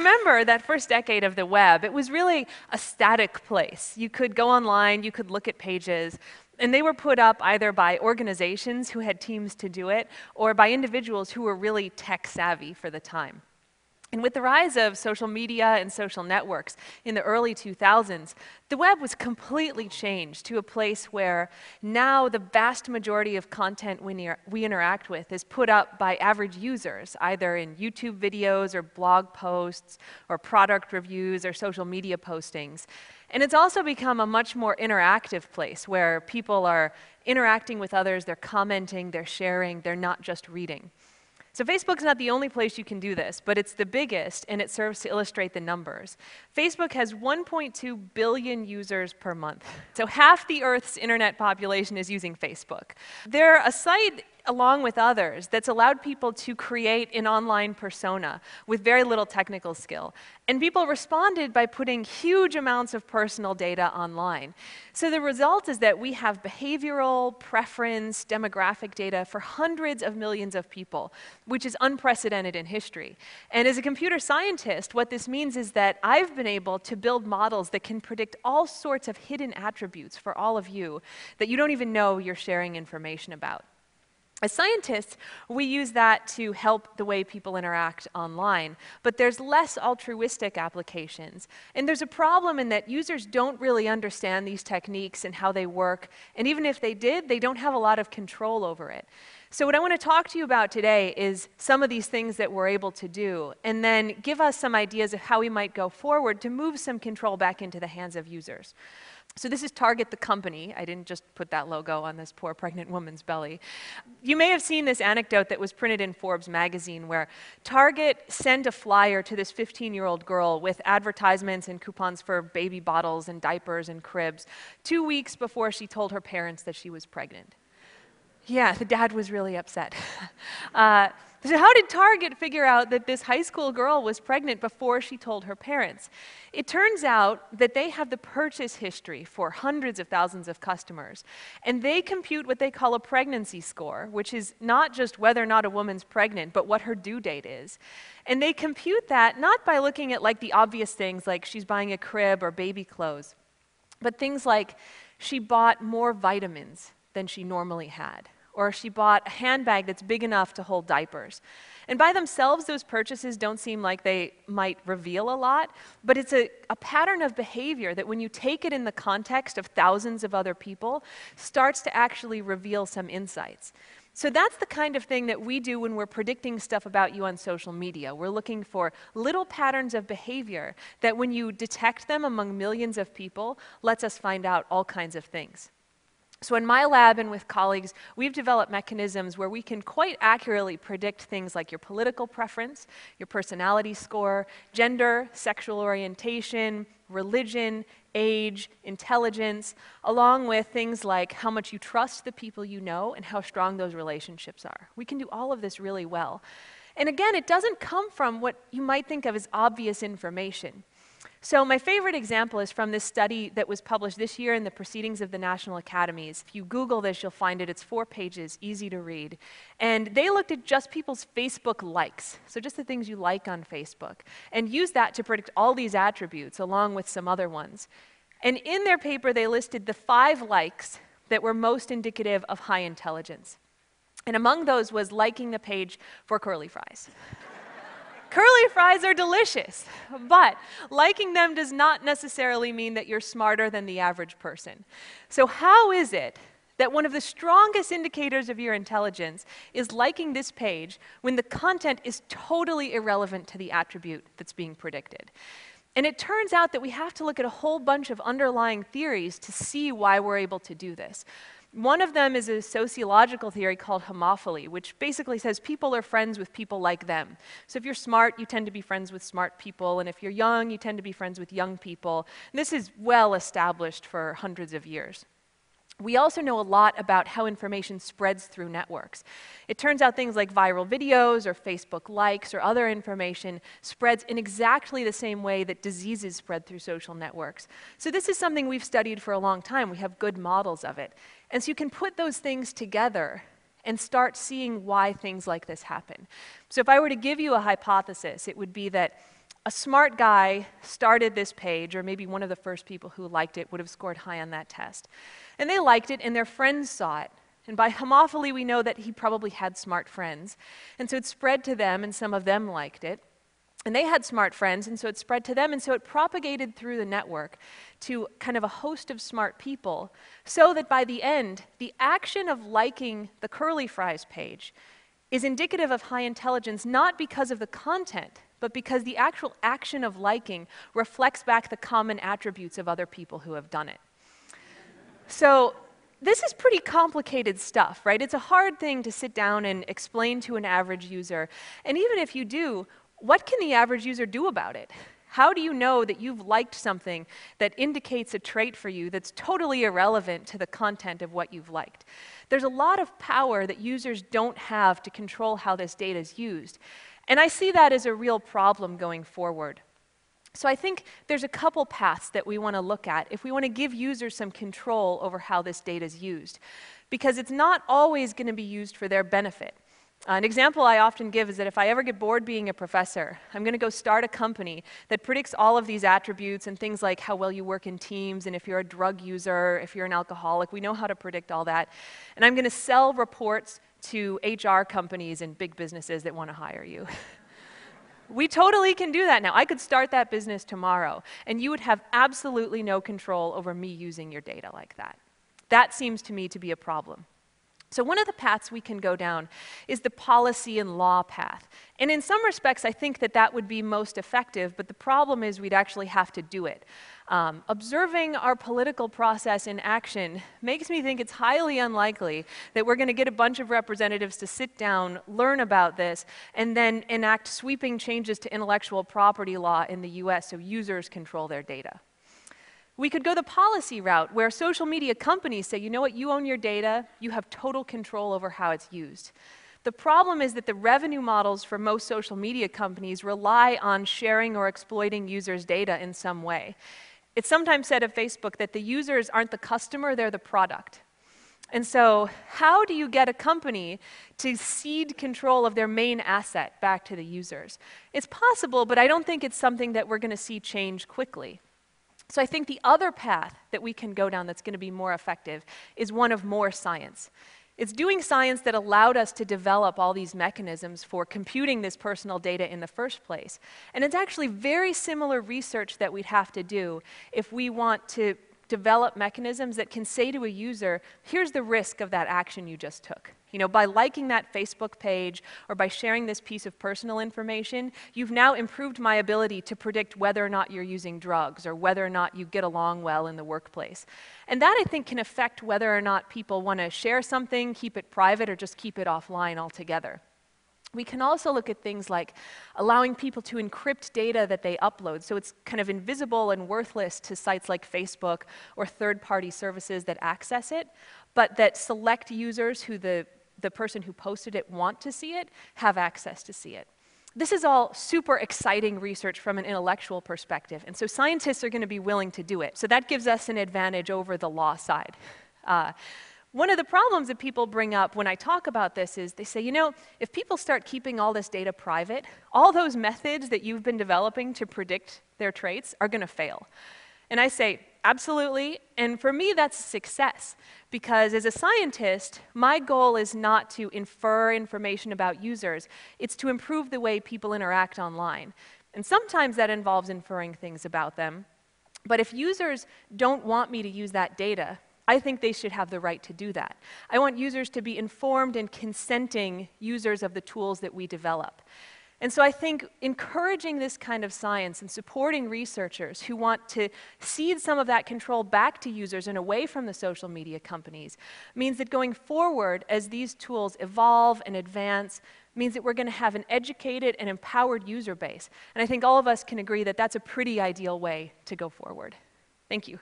remember that first decade of the web, it was really a static place. You could go online, you could look at pages, and they were put up either by organizations who had teams to do it or by individuals who were really tech savvy for the time. And with the rise of social media and social networks in the early 2000s, the web was completely changed to a place where now the vast majority of content we, we, interact with is put up by average users, either in YouTube videos or blog posts or product reviews or social media postings. And it's also become a much more interactive place where people are interacting with others, they're commenting, they're sharing, they're not just reading. So Facebook's not the only place you can do this, but it's the biggest, and it serves to illustrate the numbers. Facebook has 1.2 billion users per month. So half the Earth's internet population is using Facebook. They're a site along with others, that's allowed people to create an online persona with very little technical skill. And people responded by putting huge amounts of personal data online. So the result is that we have behavioral, preference, demographic data for hundreds of millions of people, which is unprecedented in history. And as a computer scientist, what this means is that I've been able to build models that can predict all sorts of hidden attributes for all of you that you don't even know you're sharing information about. As scientists, we use that to help the way people interact online, but there's less altruistic applications. And there's a problem in that users don't really understand these techniques and how they work, and even if they did, they don't have a lot of control over it. So what I want to talk to you about today is some of these things that we're able to do, and then give us some ideas of how we might go forward to move some control back into the hands of users. So this is Target the company. I didn't just put that logo on this poor pregnant woman's belly. You may have seen this anecdote that was printed in Forbes magazine where Target sent a flyer to this 15-year-old girl with advertisements and coupons for baby bottles and diapers and cribs two weeks before she told her parents that she was pregnant. Yeah, the dad was really upset. uh, so how did Target figure out that this high school girl was pregnant before she told her parents? It turns out that they have the purchase history for hundreds of thousands of customers, and they compute what they call a pregnancy score, which is not just whether or not a woman's pregnant, but what her due date is. And they compute that not by looking at like the obvious things like she's buying a crib or baby clothes, but things like she bought more vitamins than she normally had or she bought a handbag that's big enough to hold diapers. And by themselves, those purchases don't seem like they might reveal a lot, but it's a, a, pattern of behavior that when you take it in the context of thousands of other people, starts to actually reveal some insights. So that's the kind of thing that we do when we're predicting stuff about you on social media. We're looking for little patterns of behavior that when you detect them among millions of people, lets us find out all kinds of things. So in my lab and with colleagues, we've developed mechanisms where we can quite accurately predict things like your political preference, your personality score, gender, sexual orientation, religion, age, intelligence, along with things like how much you trust the people you know and how strong those relationships are. We can do all of this really well. And again, it doesn't come from what you might think of as obvious information. So my favorite example is from this study that was published this year in the Proceedings of the National Academies. If you Google this, you'll find it. It's four pages, easy to read. And they looked at just people's Facebook likes, so just the things you like on Facebook, and used that to predict all these attributes along with some other ones. And in their paper, they listed the five likes that were most indicative of high intelligence. And among those was liking the page for curly fries. Curly fries are delicious, but liking them does not necessarily mean that you're smarter than the average person. So, how is it that one of the strongest indicators of your intelligence is liking this page when the content is totally irrelevant to the attribute that's being predicted? And it turns out that we have to look at a whole bunch of underlying theories to see why we're able to do this. One of them is a sociological theory called homophily, which basically says people are friends with people like them. So if you're smart, you tend to be friends with smart people, and if you're young, you tend to be friends with young people. And this is well established for hundreds of years. We also know a lot about how information spreads through networks. It turns out things like viral videos or Facebook likes or other information spreads in exactly the same way that diseases spread through social networks. So this is something we've studied for a long time. We have good models of it. And so you can put those things together and start seeing why things like this happen. So if I were to give you a hypothesis, it would be that A smart guy started this page, or maybe one of the first people who liked it would have scored high on that test. And they liked it, and their friends saw it. And by homophily, we know that he probably had smart friends. And so it spread to them, and some of them liked it. And they had smart friends, and so it spread to them, and so it propagated through the network to kind of a host of smart people, so that by the end, the action of liking the curly fries page is indicative of high intelligence not because of the content, but because the actual action of liking reflects back the common attributes of other people who have done it. So this is pretty complicated stuff, right? It's a hard thing to sit down and explain to an average user. And even if you do, what can the average user do about it? How do you know that you've liked something that indicates a trait for you that's totally irrelevant to the content of what you've liked? There's a lot of power that users don't have to control how this data is used. And I see that as a real problem going forward. So I think there's a couple paths that we want to look at if we want to give users some control over how this data is used. Because it's not always going to be used for their benefit. Uh, an example I often give is that if I ever get bored being a professor, I'm going to go start a company that predicts all of these attributes and things like how well you work in teams and if you're a drug user, if you're an alcoholic. We know how to predict all that. And I'm going to sell reports to HR companies and big businesses that want to hire you. we totally can do that now. I could start that business tomorrow, and you would have absolutely no control over me using your data like that. That seems to me to be a problem. So, one of the paths we can go down is the policy and law path. And in some respects, I think that that would be most effective, but the problem is we'd actually have to do it. Um, observing our political process in action makes me think it's highly unlikely that we're going to get a bunch of representatives to sit down, learn about this, and then enact sweeping changes to intellectual property law in the US so users control their data. We could go the policy route where social media companies say, you know what, you own your data, you have total control over how it's used. The problem is that the revenue models for most social media companies rely on sharing or exploiting users' data in some way. It's sometimes said of Facebook that the users aren't the customer, they're the product. And so, how do you get a company to cede control of their main asset back to the users? It's possible, but I don't think it's something that we're going to see change quickly. So I think the other path that we can go down that's going to be more effective is one of more science. It's doing science that allowed us to develop all these mechanisms for computing this personal data in the first place. And it's actually very similar research that we'd have to do if we want to develop mechanisms that can say to a user, here's the risk of that action you just took. You know, by liking that Facebook page or by sharing this piece of personal information, you've now improved my ability to predict whether or not you're using drugs or whether or not you get along well in the workplace. And that, I think, can affect whether or not people want to share something, keep it private, or just keep it offline altogether. We can also look at things like allowing people to encrypt data that they upload so it's kind of invisible and worthless to sites like Facebook or third party services that access it, but that select users who the, the person who posted it want to see it have access to see it. This is all super exciting research from an intellectual perspective, and so scientists are going to be willing to do it. So that gives us an advantage over the law side. Uh, one of the problems that people bring up when I talk about this is they say, you know, if people start keeping all this data private, all those methods that you've been developing to predict their traits are going to fail. And I say, absolutely. And for me, that's a success. Because as a scientist, my goal is not to infer information about users, it's to improve the way people interact online. And sometimes that involves inferring things about them. But if users don't want me to use that data, I think they should have the right to do that. I want users to be informed and consenting users of the tools that we develop. And so I think encouraging this kind of science and supporting researchers who want to cede some of that control back to users and away from the social media companies means that going forward, as these tools evolve and advance, means that we're going to have an educated and empowered user base. And I think all of us can agree that that's a pretty ideal way to go forward. Thank you.